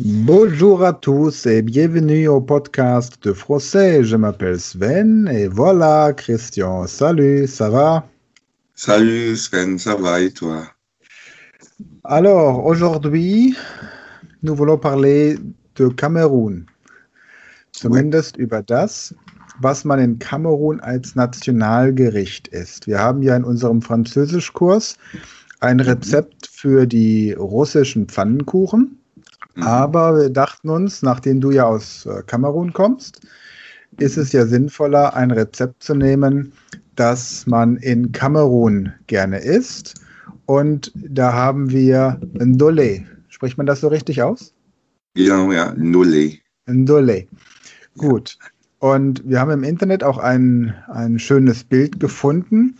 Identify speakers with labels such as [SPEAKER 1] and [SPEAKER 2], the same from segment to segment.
[SPEAKER 1] Bonjour à tous et bienvenue au podcast de français. Je m'appelle Sven et voilà Christian. Salut, ça va
[SPEAKER 2] Salut Sven, ça va et toi
[SPEAKER 1] Alors aujourd'hui, nous voulons parler de Kamerun. Zumindest oui. über das, was man in Kamerun als Nationalgericht isst. Wir haben ja in unserem Französischkurs ein Rezept für die russischen Pfannenkuchen. Mhm. Aber wir dachten uns, nachdem du ja aus äh, Kamerun kommst, ist es ja sinnvoller, ein Rezept zu nehmen, das man in Kamerun gerne isst. Und da haben wir Ndole. Spricht man das so richtig aus?
[SPEAKER 2] Ja, ja, Ndole.
[SPEAKER 1] Ndole. Gut. Und wir haben im Internet auch ein, ein schönes Bild gefunden.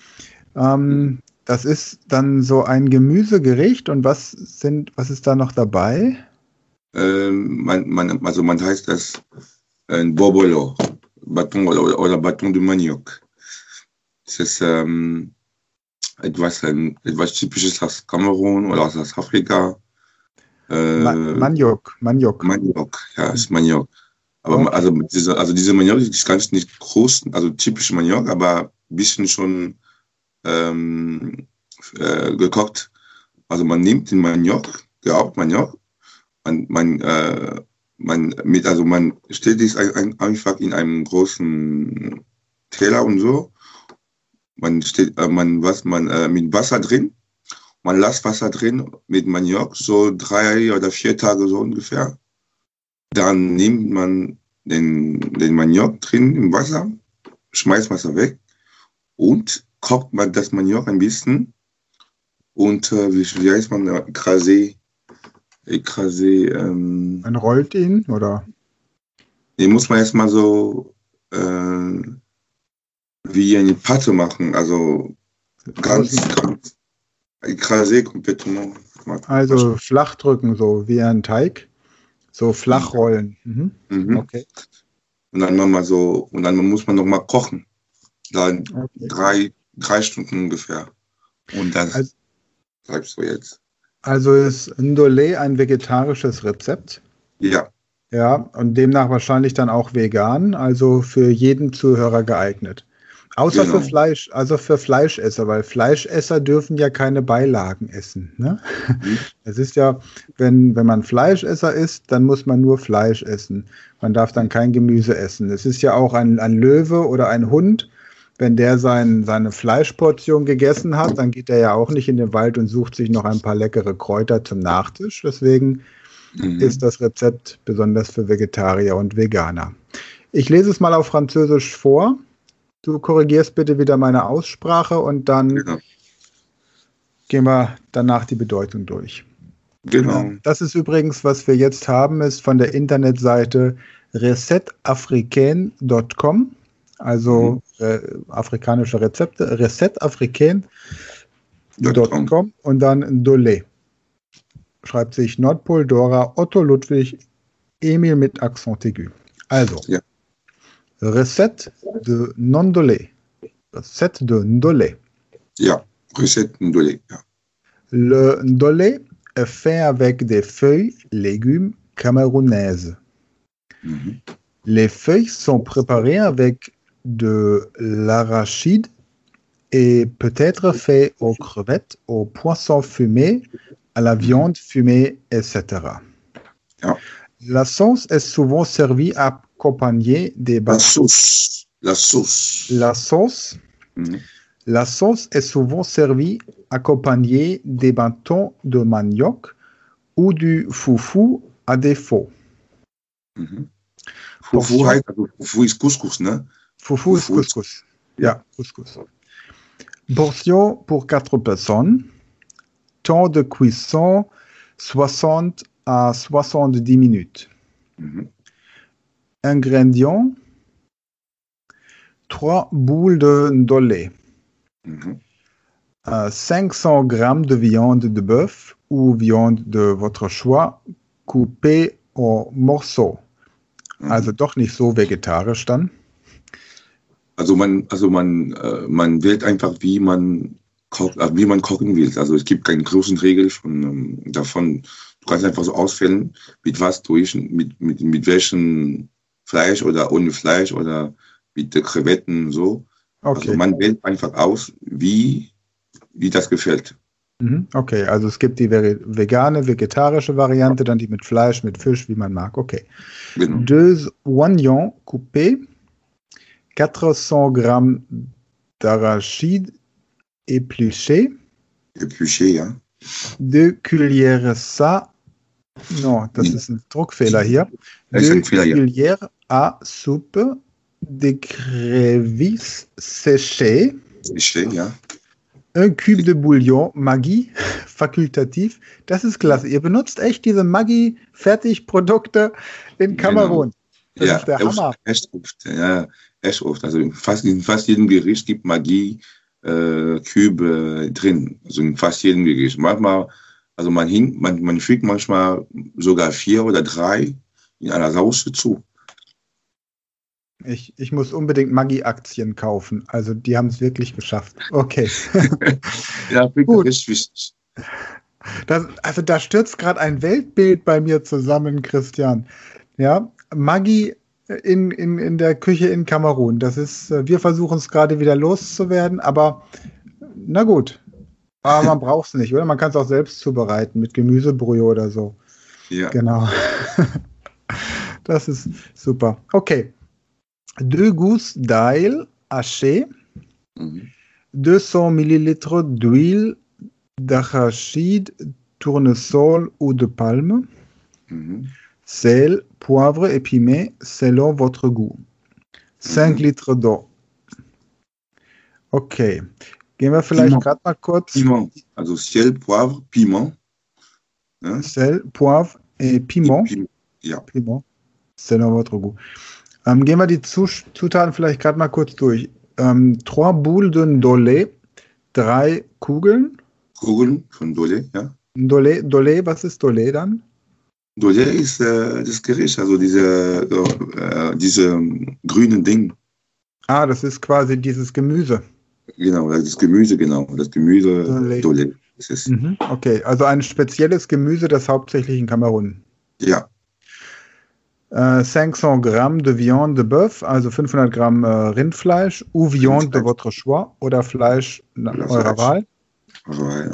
[SPEAKER 1] Ähm, das ist dann so ein Gemüsegericht. Und was sind, was ist da noch dabei?
[SPEAKER 2] Äh, man, man, also man heißt das ein Bobolo, Bâton oder, oder Bâton de Maniok. Das ist ähm, etwas, ein, etwas Typisches aus Kamerun oder aus Afrika.
[SPEAKER 1] Äh, Maniok, Maniok.
[SPEAKER 2] Maniok, ja, ist Maniok. Aber okay. also, diese, also diese Maniok ist ganz nicht groß, also typisch Maniok, aber ein bisschen schon ähm, äh, gekocht. Also man nimmt den Maniok, der Hauptmaniok, man, man, äh, man, mit, also man stellt es einfach in einem großen Teller und so. Man steht, äh, man, was man äh, mit Wasser drin. Man lässt Wasser drin mit Maniok, so drei oder vier Tage so ungefähr. Dann nimmt man den, den Maniok drin im Wasser, schmeißt Wasser weg und kocht man das Maniok ein bisschen und äh, wie, wie heißt man, äh, Krasé écrasé. Ähm,
[SPEAKER 1] man rollt ihn, oder?
[SPEAKER 2] Den muss man erstmal so äh, wie eine Patte machen, also ganz, ganz écrasé complètement.
[SPEAKER 1] Also flach drücken, so wie ein Teig. So flach rollen. Mhm.
[SPEAKER 2] Mhm. Okay. Und dann nochmal so, und dann muss man nochmal kochen. Dann okay. drei, drei Stunden ungefähr. Und das also, sagst du jetzt.
[SPEAKER 1] Also ist Ndole ein vegetarisches Rezept?
[SPEAKER 2] Ja.
[SPEAKER 1] Ja, und demnach wahrscheinlich dann auch vegan, also für jeden Zuhörer geeignet. Außer genau. für Fleisch, also für Fleischesser, weil Fleischesser dürfen ja keine Beilagen essen. Ne? Mhm. Es ist ja, wenn, wenn man Fleischesser isst, dann muss man nur Fleisch essen. Man darf dann kein Gemüse essen. Es ist ja auch ein, ein Löwe oder ein Hund, wenn der sein, seine Fleischportion gegessen hat, dann geht er ja auch nicht in den Wald und sucht sich noch ein paar leckere Kräuter zum Nachtisch. Deswegen mhm. ist das Rezept besonders für Vegetarier und Veganer. Ich lese es mal auf Französisch vor. Du korrigierst bitte wieder meine Aussprache und dann genau. gehen wir danach die Bedeutung durch.
[SPEAKER 2] Genau.
[SPEAKER 1] Das ist übrigens, was wir jetzt haben, ist von der Internetseite resetafricaine.com also mhm. äh, afrikanische Rezepte, resetafricain.com und dann Dole. Schreibt sich Nordpol, Dora, Otto, Ludwig, Emil mit Accent aigu. Also, ja. Recette de non-dolé. Recette de ndolé.
[SPEAKER 2] Ja, recette ndolé. Ja.
[SPEAKER 1] Le ndolé est fait avec des feuilles, légumes camerounaises. Mhm. Les feuilles sont préparées avec de l'arachide et peut être fait aux crevettes, aux poissons fumés, à la viande fumée, etc.
[SPEAKER 2] Ja.
[SPEAKER 1] La sauce est souvent servie accompagnée des
[SPEAKER 2] La sauce. La sauce.
[SPEAKER 1] La sauce.
[SPEAKER 2] Mhm.
[SPEAKER 1] La sauce est souvent servie accompagnée des bâtons de manioc ou du foufou à défaut.
[SPEAKER 2] Mhm. Also Fufu ist Couscous, ne?
[SPEAKER 1] Fufu ist Couscous. Ja, Couscous. Portion pour 4 personnes. Temps de cuisson 60 à 70 minutes.
[SPEAKER 2] Mhm.
[SPEAKER 1] Ingrédients 3 boules de ndolé.
[SPEAKER 2] Mhm.
[SPEAKER 1] Euh, 500 g de viande de bœuf ou viande de votre choix coupée en morceaux.
[SPEAKER 2] Mhm.
[SPEAKER 1] Also doch nicht so vegetarisch dann.
[SPEAKER 2] Also man, also man, äh, man wählt einfach, wie man kocht, äh, wie man kochen will. Also es gibt keine großen Regeln von ähm, davon. Du kannst einfach so auswählen, mit was du ich, mit, mit, mit welchem Fleisch oder ohne Fleisch oder mit Krevetten so. Okay. Also man wählt einfach aus, wie, wie das gefällt.
[SPEAKER 1] Mhm. Okay, also es gibt die vegane, vegetarische Variante, dann die mit Fleisch, mit Fisch, wie man mag. Okay. Genau. Deux oignons coupés, 400 Gramm d'arachide épluché.
[SPEAKER 2] Épluché, ja.
[SPEAKER 1] Deux cuillères ça. Non, das ist ein Druckfehler hier. Deux cuillères à soupe de crevisses séchées.
[SPEAKER 2] Séchées, ja.
[SPEAKER 1] Un Cube de Bouillon, Maggi, fakultativ. Das ist klasse. Ihr benutzt echt diese Maggi-Fertigprodukte in genau. Kamerun.
[SPEAKER 2] Das ja, ist der Hammer. Echt oft, ja, echt oft. Also fast, in fast jedem Gericht gibt Maggi äh, Kübe drin. Also in fast jedem Gericht. Manchmal, also man, hin, man, man fügt manchmal sogar vier oder drei in einer Sauce zu.
[SPEAKER 1] Ich, ich muss unbedingt Maggi-Aktien kaufen. Also die haben es wirklich geschafft. Okay.
[SPEAKER 2] ja, Gut. ist wichtig.
[SPEAKER 1] Das, also da stürzt gerade ein Weltbild bei mir zusammen, Christian. Ja, Maggi in, in, in der Küche in Kamerun. Das ist, äh, wir versuchen es gerade wieder loszuwerden, aber na gut. Aber man braucht es nicht, oder? Man kann es auch selbst zubereiten mit Gemüsebrühe oder so. Ja. Genau. Das ist super. Okay. Deux gousses d'ail haché, mhm. 200 millilitres d'huile d'arachide, tournesol ou de palme. Mhm sel, poivre et piment selon votre goût. 5 mhm. Liter d'eau. Okay. Gehen wir vielleicht gerade mal kurz.
[SPEAKER 2] Piment. Also Sel, Poivre, Piment.
[SPEAKER 1] Ja. Sel, Poivre et Piment.
[SPEAKER 2] Piment. Ja.
[SPEAKER 1] Piment. Selon votre goût. Ähm, gehen wir die Zutaten vielleicht gerade mal kurz durch. Ähm, trois boules de Dolé, drei Kugeln.
[SPEAKER 2] Kugeln von Dolé, ja.
[SPEAKER 1] Dolé, Dolé, was ist Dolé dann?
[SPEAKER 2] Dolé ist äh, das Gericht, also diese, äh, diese grünen Ding.
[SPEAKER 1] Ah, das ist quasi dieses Gemüse.
[SPEAKER 2] Genau, das Gemüse, genau. Das Gemüse. Dolé ist es.
[SPEAKER 1] Mhm, okay, also ein spezielles Gemüse, das hauptsächlich in Kamerun.
[SPEAKER 2] Ja.
[SPEAKER 1] Äh, 500 Gramm de viande de bœuf, also 500 Gramm äh, Rindfleisch, ou viande de votre choix oder Fleisch eurer Wahl.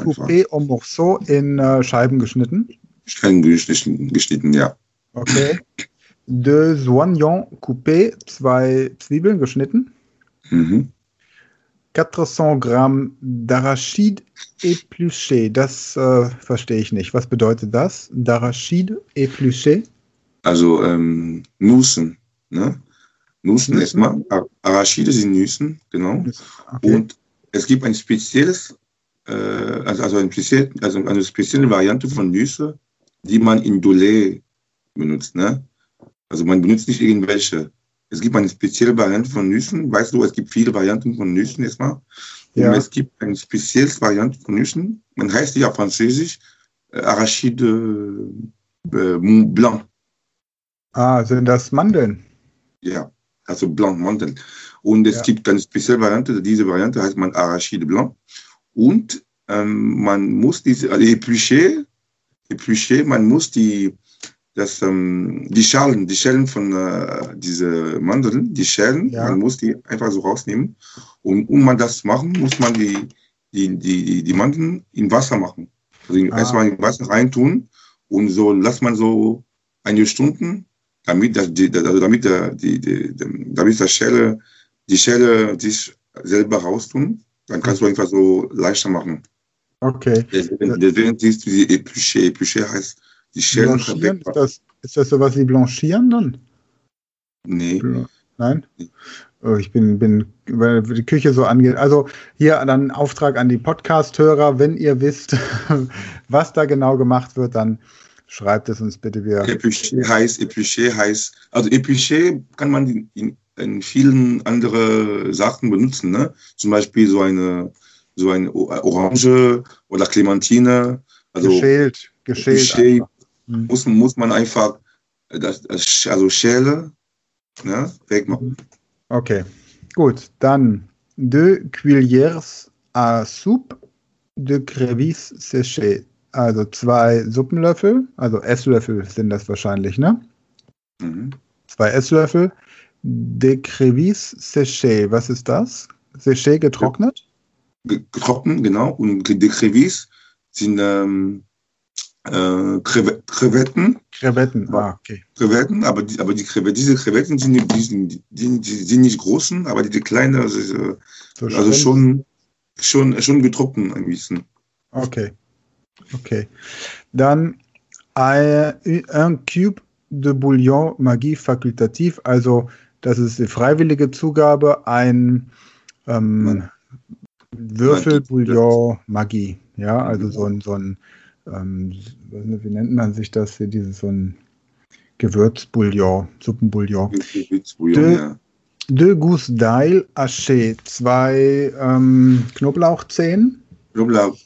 [SPEAKER 1] Coupé en morceaux in äh, Scheiben geschnitten
[SPEAKER 2] streng geschnitten, ja.
[SPEAKER 1] Okay. Deux oignons coupés, zwei Zwiebeln geschnitten. Mhm. 400 Gramm d'arachide épluché. Das äh, verstehe ich nicht. Was bedeutet das? D'arachide épluché?
[SPEAKER 2] Also ähm, Nüssen. Ne? Nüssen erstmal. Arachide sind Nüssen, genau. Okay. Und es gibt ein spezielles, äh, also, also, ein speziell, also eine spezielle Variante von Nüsse, die man in Dolé benutzt. Ne? Also man benutzt nicht irgendwelche. Es gibt eine spezielle Variante von Nüssen. Weißt du, es gibt viele Varianten von Nüssen erstmal. Ja. Und es gibt eine spezielle Variante von Nüssen. Man heißt die auf Französisch äh, Arachide äh, Blanc.
[SPEAKER 1] Ah, sind das Mandeln?
[SPEAKER 2] Ja, also Blanc, Mandeln. Und es ja. gibt eine spezielle Variante, diese Variante heißt man Arachide Blanc. Und ähm, man muss diese, also Épluché, épluché. Man muss die, das, ähm, die Schalen, die Schellen von äh, diese Mandeln, die Schellen, ja. man muss die einfach so rausnehmen. Und um man das zu machen, muss man die, die, die, die Mandeln in Wasser machen. Also ah. erstmal in Wasser reintun und so lässt man so einige Stunden, damit, das, die, also damit, der, die, die, damit das Schelle, die Schelle sich selber raustun. Dann kannst du einfach so leichter machen.
[SPEAKER 1] Okay.
[SPEAKER 2] Deswegen siehst du die Épluché. Épluché heißt die
[SPEAKER 1] Blanchieren, ist das, ist das sowas wie Blanchieren dann?
[SPEAKER 2] Nee.
[SPEAKER 1] Nein? Oh, ich bin, bin, weil die Küche so angeht. Also hier dann Auftrag an die Podcast-Hörer. Wenn ihr wisst, was da genau gemacht wird, dann schreibt es uns bitte wieder.
[SPEAKER 2] Épluché heißt, Épluché heißt, also Épluché kann man in, in vielen anderen Sachen benutzen. Ne? Zum Beispiel so eine so eine Orange oder Clementine. Also
[SPEAKER 1] geschält, geschält. geschält
[SPEAKER 2] mhm. muss, muss man einfach das, das, also Schäle ne, wegmachen.
[SPEAKER 1] Okay, gut. Dann deux cuillères à soupe de crevice séchée. also zwei Suppenlöffel, also Esslöffel sind das wahrscheinlich, ne?
[SPEAKER 2] Mhm.
[SPEAKER 1] Zwei Esslöffel. De Crevis séché, was ist das? Séché getrocknet?
[SPEAKER 2] Getrocknet, genau. Und die Crevis sind ähm, äh, Krevetten.
[SPEAKER 1] Krevetten, ah, okay.
[SPEAKER 2] Krevetten, aber, die, aber die Krevetten, diese Krevetten sind, die, sind, die, die sind nicht großen, aber die kleinen, also, so also schon, schon, schon getrocknet ein bisschen.
[SPEAKER 1] Okay. Okay. Dann ein, ein Cube de Bouillon Magie fakultativ, also das ist die freiwillige Zugabe, ein ähm, Würfel Bouillon Magie. Ja, also so ein, so ein ähm, wie nennt man sich das hier, dieses so ein Gewürzbouillon, Suppenbouillon.
[SPEAKER 2] Gewürzbouillon, de, ja.
[SPEAKER 1] De Gousse d'ail haché, zwei ähm, Knoblauchzehen.
[SPEAKER 2] Knoblauch.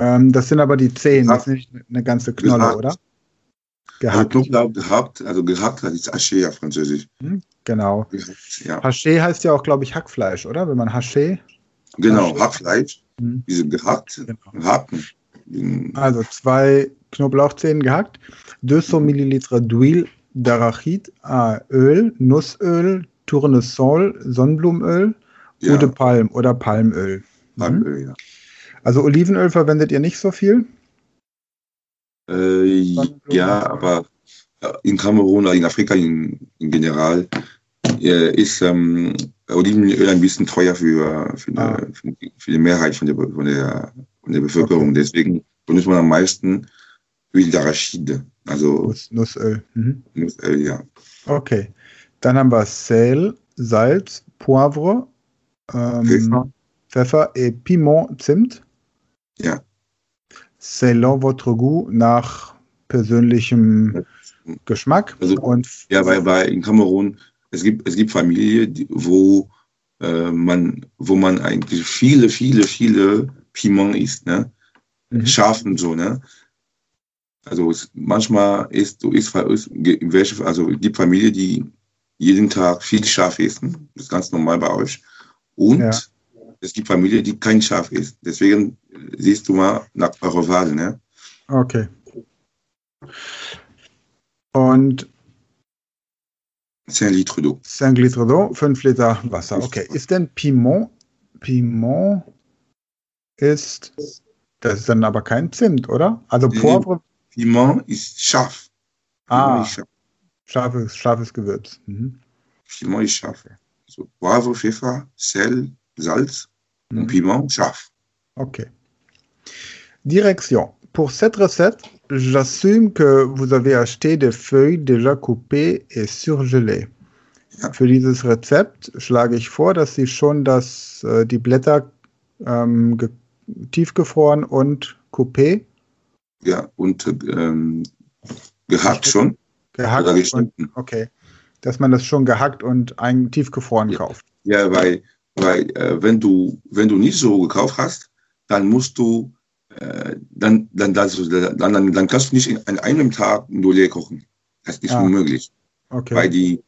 [SPEAKER 1] Ähm, das sind aber die Zehen, das ist nicht eine ganze Knolle,
[SPEAKER 2] Gehackt.
[SPEAKER 1] oder?
[SPEAKER 2] Also
[SPEAKER 1] Gehackt.
[SPEAKER 2] Knoblauch gehabt, also gehackt, das ist Haché auf Französisch.
[SPEAKER 1] Hm, Genau.
[SPEAKER 2] Ja.
[SPEAKER 1] Haché heißt ja auch, glaube ich, Hackfleisch, oder? Wenn man Haché.
[SPEAKER 2] Genau. Hackfleisch,
[SPEAKER 1] Hm.
[SPEAKER 2] diese gehackt,
[SPEAKER 1] Genau.
[SPEAKER 2] hacken. Den-
[SPEAKER 1] Also zwei Knoblauchzehen gehackt, 200 Milliliter d'huile d'arachide, ah, Öl, Nussöl, Tournesol, Sonnenblumenöl,
[SPEAKER 2] Ja,
[SPEAKER 1] Eau de Palm oder Palmöl. Mhm.
[SPEAKER 2] Palmöl, ja.
[SPEAKER 1] Also Olivenöl verwendet ihr nicht so viel?
[SPEAKER 2] Äh, ja, aber äh, in Kamerun, oder in Afrika in, in general, äh, ist ähm, Olivenöl ein bisschen teuer für, für, die,
[SPEAKER 1] Ah.
[SPEAKER 2] für, die, für die Mehrheit von der, von der, von der Bevölkerung. Deswegen benutzt man am meisten Öl d'Arachide, also
[SPEAKER 1] Nuss, Nussöl. Mhm.
[SPEAKER 2] Nussöl, ja.
[SPEAKER 1] Okay. Dann haben wir Sel, Salz, Poivre, ähm,
[SPEAKER 2] Pfeffer.
[SPEAKER 1] Pfeffer et Piment, Zimt.
[SPEAKER 2] Ja.
[SPEAKER 1] Selon votre goût nach persönlichem Geschmack.
[SPEAKER 2] Also,
[SPEAKER 1] und
[SPEAKER 2] Ja, weil, weil in Kamerun, es gibt, es gibt Familien, die, wo, äh, man, wo man eigentlich viele, viele, viele Piment isst, ne?
[SPEAKER 1] Mhm.
[SPEAKER 2] Scharf und so, ne? Also es, manchmal ist, du isst, welche, also es gibt Familien, die jeden Tag viel Schaf essen. Das ist ganz normal bei euch. Und
[SPEAKER 1] Ja.
[SPEAKER 2] es gibt Familien, die kein Schaf essen. Deswegen siehst du mal nach eurer Wahl, ne?
[SPEAKER 1] Okay. Und
[SPEAKER 2] 10 Liter d'eau.
[SPEAKER 1] 5 Liter d'eau, 5 Liter Wasser. Okay. Ist denn Piment? Piment ist. Das ist dann aber kein Zimt, oder? Also. Poivre.
[SPEAKER 2] Piment ist scharf.
[SPEAKER 1] Ah,
[SPEAKER 2] ist scharf.
[SPEAKER 1] scharfes, scharfes Gewürz. Mhm.
[SPEAKER 2] Piment ist scharf. Also Poivre, Pfeffer, Sel, Salz und
[SPEAKER 1] Mhm.
[SPEAKER 2] Piment scharf.
[SPEAKER 1] Ok. Direction. Pour cette recette, j'assume que vous avez acheté des feuilles déjà coupées et surgelées.
[SPEAKER 2] Ja.
[SPEAKER 1] Für dieses Rezept schlage ich vor, dass Sie schon das, äh, die Blätter ähm, ge tiefgefroren und coupé
[SPEAKER 2] Ja, und ähm, gehackt schon
[SPEAKER 1] gehackt und, okay, dass man das schon gehackt und ein, tiefgefroren
[SPEAKER 2] Ja.
[SPEAKER 1] kauft.
[SPEAKER 2] Ja, weil, weil äh, wenn, du, wenn du nicht so gekauft hast, dann musst du, äh, dann, dann, dann, dann, dann, dann kannst du nicht in, an einem Tag ein Dolé kochen. Das ist
[SPEAKER 1] Ah.
[SPEAKER 2] unmöglich.
[SPEAKER 1] Okay.
[SPEAKER 2] Weil die,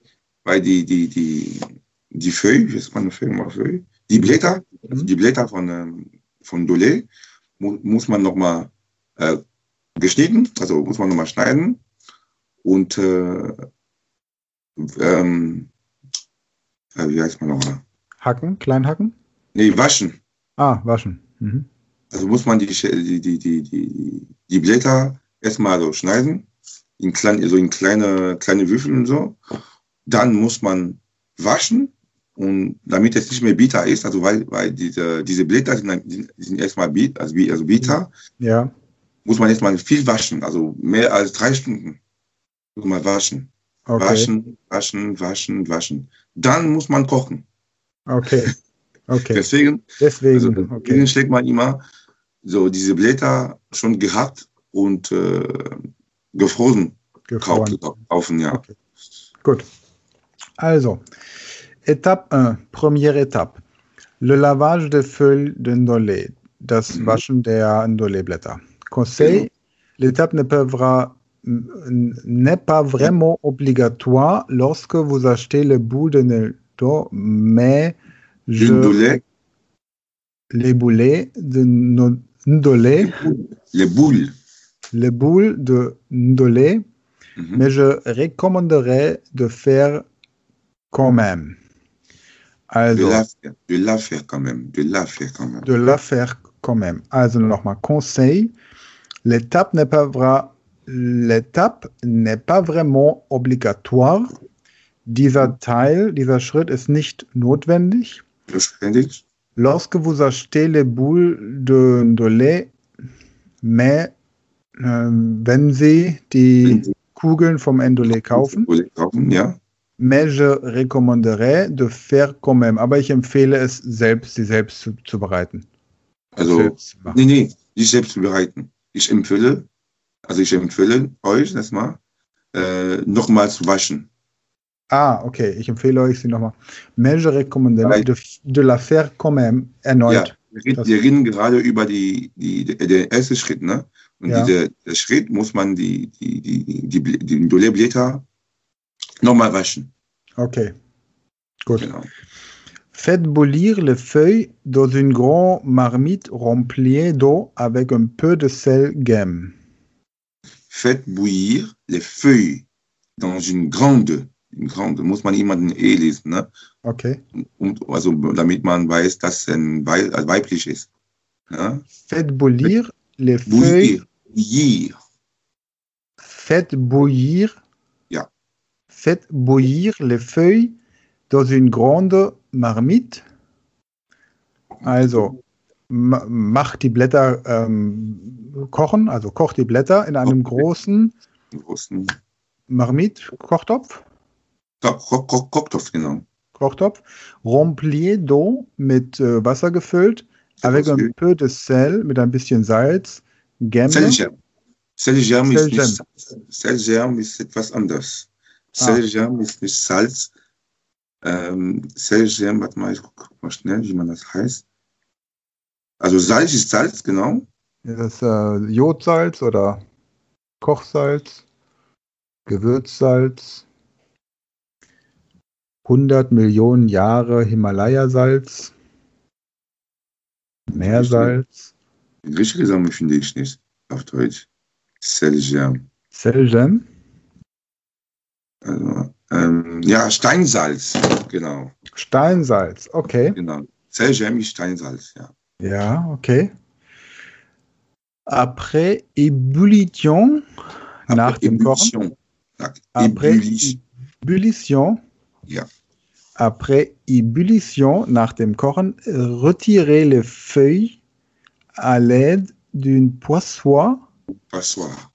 [SPEAKER 2] weil die, die, die, die Feuille, wie ist man Feuille, mal Feuille? Die Blätter,
[SPEAKER 1] Mhm.
[SPEAKER 2] die Blätter von, ähm, von Dolé mu muss man nochmal äh, geschnitten, also muss man nochmal schneiden und äh, ähm, äh, wie heißt man nochmal?
[SPEAKER 1] Hacken, klein hacken?
[SPEAKER 2] Nee, waschen.
[SPEAKER 1] Ah, waschen. Mhm.
[SPEAKER 2] Also muss man die, die, die, die, die, die Blätter erstmal so schneiden, in, klein, so in kleine, kleine Würfel und so. Dann muss man waschen und damit es nicht mehr bitter ist, also weil, weil diese, diese Blätter sind, sind erstmal bit, also, also bitter,
[SPEAKER 1] Ja,
[SPEAKER 2] muss man erstmal viel waschen, also mehr als drei Stunden muss man waschen.
[SPEAKER 1] okay.
[SPEAKER 2] Waschen, waschen, waschen, waschen. Dann muss man kochen.
[SPEAKER 1] Okay. Okay.
[SPEAKER 2] Deswegen
[SPEAKER 1] Deswegen,
[SPEAKER 2] Also deswegen
[SPEAKER 1] okay.
[SPEAKER 2] schlägt man immer so diese Blätter schon gehackt und äh, gefroren
[SPEAKER 1] Gefroren.
[SPEAKER 2] kaufen, ja.
[SPEAKER 1] Okay. Gut. Also, Étape 1, première étape. Le lavage des feuilles de ndolé, das
[SPEAKER 2] Mhm.
[SPEAKER 1] Waschen der Ndolé-Blätter. Conseil, l'étape ne vra- n'est pas vraiment obligatoire lorsque vous achetez le bout de ndolé, mais je les boulets de ndolé,
[SPEAKER 2] Les boules.
[SPEAKER 1] les boules de ndolé,
[SPEAKER 2] Mhm.
[SPEAKER 1] mais je recommanderais de faire quand même.
[SPEAKER 2] De
[SPEAKER 1] Also,
[SPEAKER 2] la faire, de la faire quand même, de la faire quand même.
[SPEAKER 1] de la faire quand même. Also nochmal, conseil, l'étape n'est pas vra- l'étape n'est pas vraiment obligatoire. Dieser Teil, dieser Schritt ist nicht notwendig.
[SPEAKER 2] Verständlich?
[SPEAKER 1] Lorsque vous achetez les boules de, de lait, mais äh, wenn Sie die Kugeln vom Endolé kaufen,
[SPEAKER 2] kaufen, ja.
[SPEAKER 1] mais je recommanderais de faire quand même. Aber ich empfehle es selbst, sie selbst zu, zu bereiten.
[SPEAKER 2] Also,
[SPEAKER 1] Selbst
[SPEAKER 2] nee, nee, nicht selbst zu bereiten. Ich empfehle, also ich empfehle euch das mal, äh, nochmal zu waschen.
[SPEAKER 1] Ah, okay, ich empfehle euch sie nochmal. Mais je recommanderais
[SPEAKER 2] Weil-
[SPEAKER 1] de, la faire quand même erneut.
[SPEAKER 2] Ja, wir reden, gerade über die, die, den ersten Schritt, ne? Und
[SPEAKER 1] Ja.
[SPEAKER 2] dieser der Schritt muss man die, die, die, die, die, Doleblätter nochmal waschen.
[SPEAKER 1] Okay, gut.
[SPEAKER 2] Genau.
[SPEAKER 1] Faites bouillir les feuilles dans une grande marmite remplie d'eau avec un peu de sel gemme.
[SPEAKER 2] Faites bouillir les feuilles dans une grande, une grande, muss man jemanden eh lesen, ne?
[SPEAKER 1] Okay.
[SPEAKER 2] Und, also, damit man weiß, dass es ein Wei- äh, weiblich ist. Ne?
[SPEAKER 1] Faites bouillir les feuilles.
[SPEAKER 2] Bouillir. Bouillir.
[SPEAKER 1] Faites bouillir.
[SPEAKER 2] Ja.
[SPEAKER 1] Faites bouillir les feuilles dans une grande marmite. Also ma macht die Blätter ähm, kochen, also kocht die Blätter in einem
[SPEAKER 2] Okay.
[SPEAKER 1] großen
[SPEAKER 2] Großen
[SPEAKER 1] Marmite, Kochtopf,
[SPEAKER 2] Koch- Koch- Koch- Kochtopf, genau.
[SPEAKER 1] Kochtopf, rempli d'eau mit äh, Wasser gefüllt, avec un peu de sel, mit ein bisschen Salz, Gemme,
[SPEAKER 2] Selgerm. Selgerm ist nicht. Selgerm ist etwas anders.
[SPEAKER 1] Ah.
[SPEAKER 2] Selgerm ist nicht Salz. Ähm, Selgerm, warte mal, ich guck mal schnell, wie man das heißt. Also Salz ist Salz, genau.
[SPEAKER 1] das äh, Jodsalz oder Kochsalz, Gewürzsalz, 100 Millionen Jahre Himalaya-Salz, Meersalz,
[SPEAKER 2] richtige Sache finde ich nicht auf Deutsch. Selgerm.
[SPEAKER 1] Selgem,
[SPEAKER 2] Also, ähm, ja, Steinsalz, genau.
[SPEAKER 1] Steinsalz, okay.
[SPEAKER 2] genau. Selgerm ist Steinsalz, ja.
[SPEAKER 1] Ja, okay. Après ébullition, nach
[SPEAKER 2] Après
[SPEAKER 1] dem Kochen.
[SPEAKER 2] Ebullition. Nach
[SPEAKER 1] Après
[SPEAKER 2] Ebullition.
[SPEAKER 1] ébullition,
[SPEAKER 2] Ja.
[SPEAKER 1] Après ébullition, nach dem Kochen, retirez les feuilles à l'aide d'une poissoire,
[SPEAKER 2] Passoir.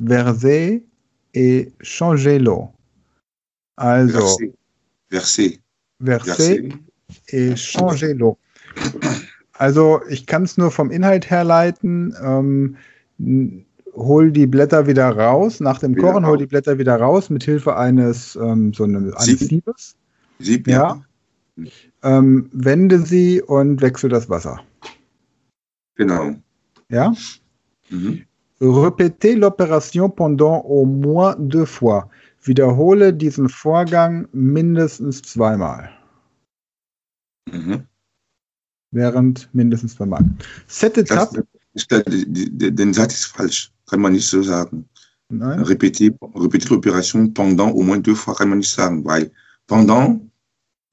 [SPEAKER 1] versez et changez l'eau. Also, versez
[SPEAKER 2] Versé.
[SPEAKER 1] et changez l'eau. Also, ich kann es nur vom Inhalt herleiten. Ähm, hol die Blätter wieder raus. Nach dem Kochen hol die Blätter wieder raus mit Hilfe eines, ähm, so einem, eines
[SPEAKER 2] Sieb.
[SPEAKER 1] Siebes.
[SPEAKER 2] Sieb,
[SPEAKER 1] Ja. Ähm, wende sie und wechsel das Wasser.
[SPEAKER 2] Genau.
[SPEAKER 1] Ja?
[SPEAKER 2] Mhm.
[SPEAKER 1] Répétez l'opération pendant au moins deux fois. Wiederhole diesen Vorgang mindestens zweimal.
[SPEAKER 2] Mhm.
[SPEAKER 1] Während mindestens zweimal.
[SPEAKER 2] Das, ich glaube, die- die- den Satz ist falsch. Kann man nicht so sagen.
[SPEAKER 1] Nein?
[SPEAKER 2] Répéter l'opération pendant au moins deux fois kann man nicht sagen, weil pendant,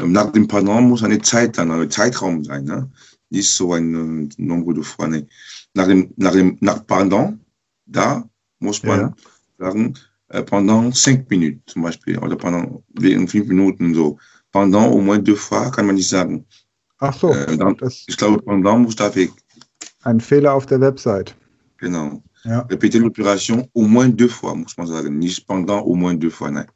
[SPEAKER 2] nach dem pendant muss eine Zeit dann, ein Zeitraum sein, ne? Nicht so ein äh, Nombre de fois, ne? Nach dem, nach dem, nach pendant, da muss man
[SPEAKER 1] Ja.
[SPEAKER 2] sagen, äh, pendant cinq Minuten zum Beispiel, oder pendant, wegen fünf Minuten so. Pendant au moins deux fois kann man nicht sagen.
[SPEAKER 1] Ach so,
[SPEAKER 2] Äh, dann- Ich glaube, pendant muss da weg.
[SPEAKER 1] ein Fehler auf der Website.
[SPEAKER 2] Genau.
[SPEAKER 1] Ja.
[SPEAKER 2] Répéter l'opération au moins deux fois, muss man sagen. Nicht pendant au moins deux fois, nein.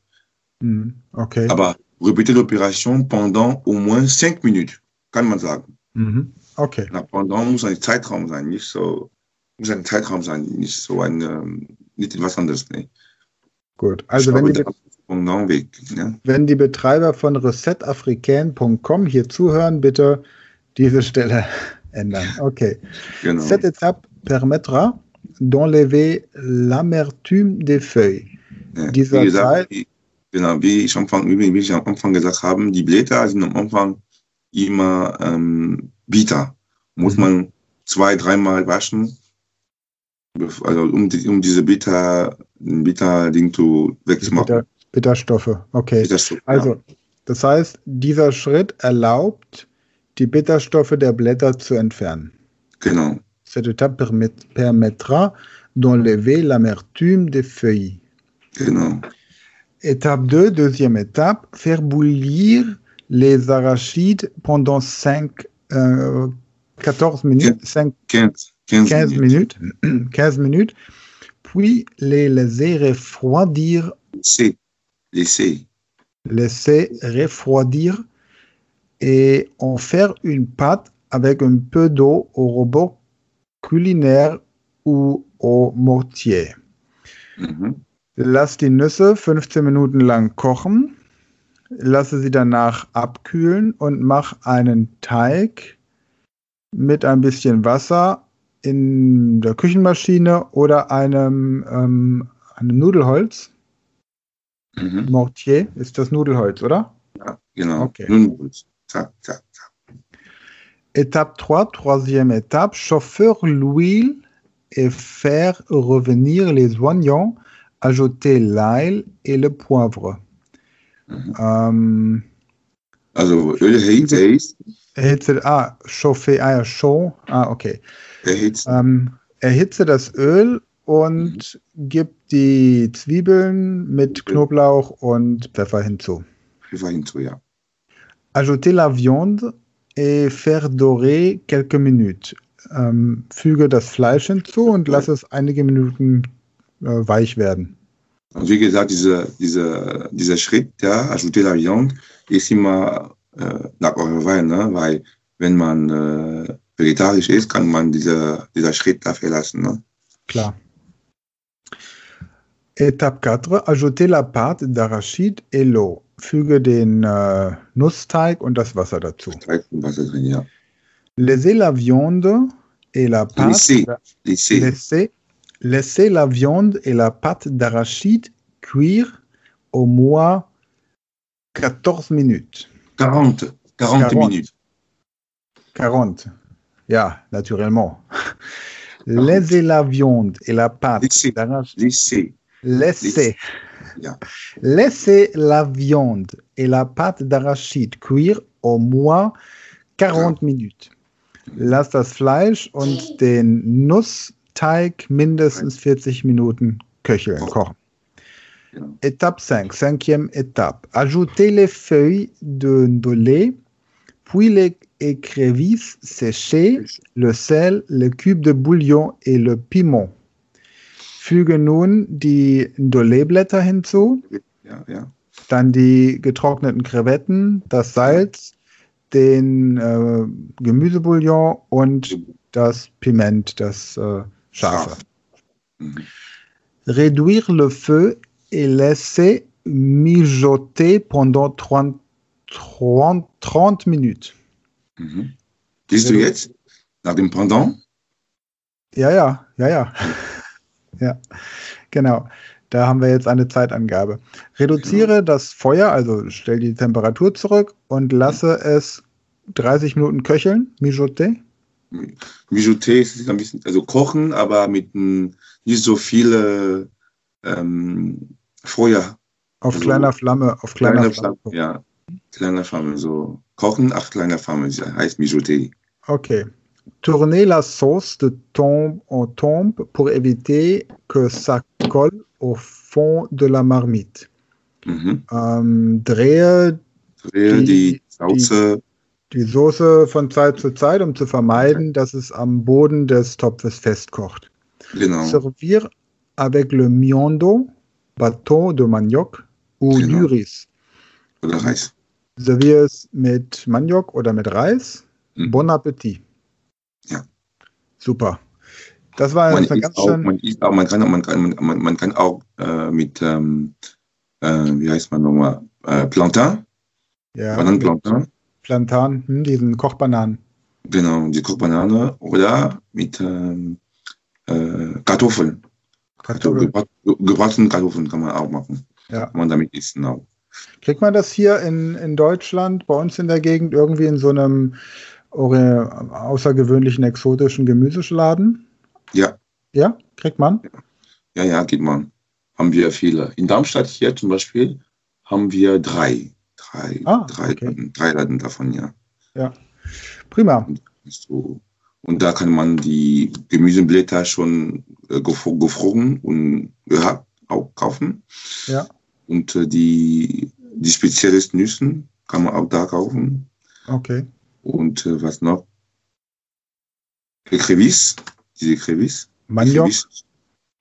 [SPEAKER 1] Hm, Okay.
[SPEAKER 2] Aber répéter l'opération pendant au moins cinq Minuten, kann man sagen.
[SPEAKER 1] Mhm. Okay.
[SPEAKER 2] Na, pendant muss ein Zeitraum sein, nicht so, muss ein Zeitraum sein, nicht so ein, ähm, nicht etwas anderes. Ne?
[SPEAKER 1] Gut. Also wenn die,
[SPEAKER 2] weg. Ne?
[SPEAKER 1] wenn die Betreiber von resetafricain.com hier zuhören, bitte diese Stelle ändern. Okay.
[SPEAKER 2] Genau.
[SPEAKER 1] Cette étape permettra d'enlever l'amertume des feuilles.
[SPEAKER 2] Ja,
[SPEAKER 1] dieser
[SPEAKER 2] gesagt,
[SPEAKER 1] Teil-
[SPEAKER 2] genau, wie ich, am Anfang, wie ich am Anfang gesagt habe, die Blätter sind am Anfang immer ähm, bitter. Muss
[SPEAKER 1] Mhm.
[SPEAKER 2] man zwei, dreimal waschen, also um, die, um diese Bitter, Bitter-Ding zu wegzumachen.
[SPEAKER 1] Bitter, Bitterstoffe, okay. Bitterstoffe, also, ja. das heißt, dieser Schritt erlaubt, die Bitterstoffe der Blätter zu entfernen.
[SPEAKER 2] Genau.
[SPEAKER 1] Cette étape permettra d'enlever l'amertume des feuilles.
[SPEAKER 2] Genau.
[SPEAKER 1] Étape 2, deuxième étape, faire bouillir les arachides pendant 5, euh, 14 minutes, 5,
[SPEAKER 2] 15, 15,
[SPEAKER 1] 15 minutes. minutes. 15 minutes, puis les laisser refroidir.
[SPEAKER 2] Laisser. Laisser.
[SPEAKER 1] Laisser refroidir et en faire une pâte avec un peu d'eau au robot culinaire ou au mortier. Mhm. Lass die Nüsse 15 Minuten lang kochen, lasse sie danach abkühlen und mach einen Teig mit ein bisschen Wasser in der Küchenmaschine oder einem, ähm, einem Nudelholz. Mhm. Mortier ist das Nudelholz, oder?
[SPEAKER 2] Ja, genau.
[SPEAKER 1] Okay. Nudelholz. Zack, zack, zack. Étape 3, troisième étape, chauffeur l'huile et faire revenir les oignons, ajouter l'ail et le poivre. Mhm. Ähm,
[SPEAKER 2] also Öl erhitzt.
[SPEAKER 1] Erhitze, ah, chauffer, ah chaud, ah, okay.
[SPEAKER 2] Erhitzt.
[SPEAKER 1] Ähm, erhitze das Öl und mhm. gib die Zwiebeln mit Knoblauch und Pfeffer hinzu.
[SPEAKER 2] Pfeffer hinzu, ja.
[SPEAKER 1] Ajouter la viande et faire dorer quelques minutes. Ähm, füge das Fleisch hinzu und lass es einige Minuten weich werden.
[SPEAKER 2] Und wie gesagt, dieser, dieser, dieser Schritt, ja, ajouter la viande, ist immer äh, nach eurer Wahl, ne? weil wenn man äh, vegetarisch ist, kann man dieser, dieser Schritt dafür lassen. Ne?
[SPEAKER 1] Klar. Étape 4, ajouter la pâte d'arachide et l'eau füge den äh, Nussteig und das Wasser dazu.
[SPEAKER 2] Teig und Wasser drin, ja.
[SPEAKER 1] Laissez la viande et la pâte.
[SPEAKER 2] Laissez. Laissez.
[SPEAKER 1] Laissez, laissez la viande et la pâte d'arachide cuire au moins 14 minutes.
[SPEAKER 2] 40. 40, 40. minutes.
[SPEAKER 1] 40. Ja, naturellement. Laissez la viande et la pâte
[SPEAKER 2] d'arachide. Laissez.
[SPEAKER 1] Laissez. Laissez la viande et la pâte d'arachide cuire au moins 40 minutes. Lass das Fleisch und den Nussteig mindestens 40 Minuten köcheln, kochen. Étape 5, cinquième étape. Ajoutez les feuilles de ndolé, puis les écrevisses séchées, le sel, le cube de bouillon et le piment. Füge nun die Ndolé-Blätter hinzu.
[SPEAKER 2] Ja, ja.
[SPEAKER 1] Dann die getrockneten Krevetten, das Salz, den äh, Gemüsebouillon und das Piment, das äh, Scharfe. Mhm. Réduire le feu et laisser mijoter pendant 30, 30, 30 minutes.
[SPEAKER 2] Mhm. Siehst du jetzt? Nach dem Pendant?
[SPEAKER 1] Ja, ja, ja, ja. Ja, genau. Da haben wir jetzt eine Zeitangabe. Reduziere genau. das Feuer, also stell die Temperatur zurück und lasse es 30 Minuten köcheln, mijoter.
[SPEAKER 2] Mijoter ist ein bisschen, also kochen, aber mit nicht so viel ähm, Feuer.
[SPEAKER 1] Auf also, kleiner Flamme, auf kleiner, kleiner Flamme.
[SPEAKER 2] Flamme. Ja, kleiner Flamme, so kochen auf kleiner Flamme heißt Mijoter.
[SPEAKER 1] Okay. Tournez la sauce de tombe en tombe pour éviter que ça colle au fond de la marmite. Mhm. Ähm, drehe,
[SPEAKER 2] drehe die, die, Sauce.
[SPEAKER 1] Die, Soße von Zeit zu Zeit, um zu vermeiden, dass es am Boden des Topfes festkocht.
[SPEAKER 2] Genau.
[SPEAKER 1] Servir avec le miondo, bâton de manioc ou genau. du riz.
[SPEAKER 2] Oder Reis.
[SPEAKER 1] Servier es mit Maniok oder mit Reis. Mhm. Bon Appetit.
[SPEAKER 2] Ja.
[SPEAKER 1] Super. Das war
[SPEAKER 2] man
[SPEAKER 1] ganz
[SPEAKER 2] auch, schön. Man, auch, man, kann, man, kann, man, man kann auch äh, mit, ähm, äh, wie heißt man nochmal, äh, Plantain.
[SPEAKER 1] Ja, Bananenplantain. Plantain, hm, diesen Kochbananen.
[SPEAKER 2] Genau, die Kochbanane oder mit ähm, äh, Kartoffeln.
[SPEAKER 1] Kartoffeln.
[SPEAKER 2] Gebratene Kartoffeln kann man auch machen.
[SPEAKER 1] Ja.
[SPEAKER 2] Kann man damit essen auch.
[SPEAKER 1] Kriegt man das hier in, in Deutschland, bei uns in der Gegend, irgendwie in so einem außergewöhnlichen exotischen Gemüseladen?
[SPEAKER 2] Ja.
[SPEAKER 1] Ja, kriegt man?
[SPEAKER 2] Ja, ja, gibt man. Haben wir viele. In Darmstadt hier zum Beispiel haben wir drei. Drei, ah, drei, okay. drei Laden davon, ja.
[SPEAKER 1] Ja, prima.
[SPEAKER 2] So. Und da kann man die Gemüseblätter schon äh, gefroren und gehabt auch kaufen.
[SPEAKER 1] Ja.
[SPEAKER 2] Und äh, die, die speziellen Nüssen kann man auch da kaufen.
[SPEAKER 1] Okay.
[SPEAKER 2] Und äh, was noch? Crevis, diese Crevis.
[SPEAKER 1] Maniok.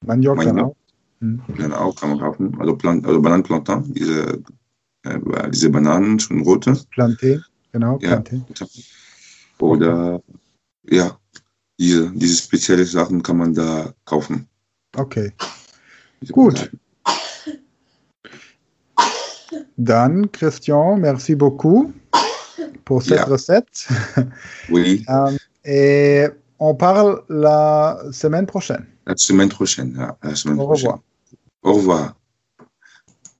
[SPEAKER 1] Maniok,
[SPEAKER 2] Maniok. Genau. Hm. Genau, kann man kaufen. Also, Plant, also Bananenplantain, diese, äh, diese Bananen, schon rote.
[SPEAKER 1] Planté, genau.
[SPEAKER 2] Ja. Oder, ja, diese, diese speziellen Sachen kann man da kaufen.
[SPEAKER 1] Okay. Gut. Dann, Christian, merci beaucoup pour cette ja. recette.
[SPEAKER 2] Oui.
[SPEAKER 1] um, et on parle la semaine prochaine.
[SPEAKER 2] La semaine prochaine. La semaine
[SPEAKER 1] Au
[SPEAKER 2] prochaine.
[SPEAKER 1] revoir.
[SPEAKER 2] Au revoir.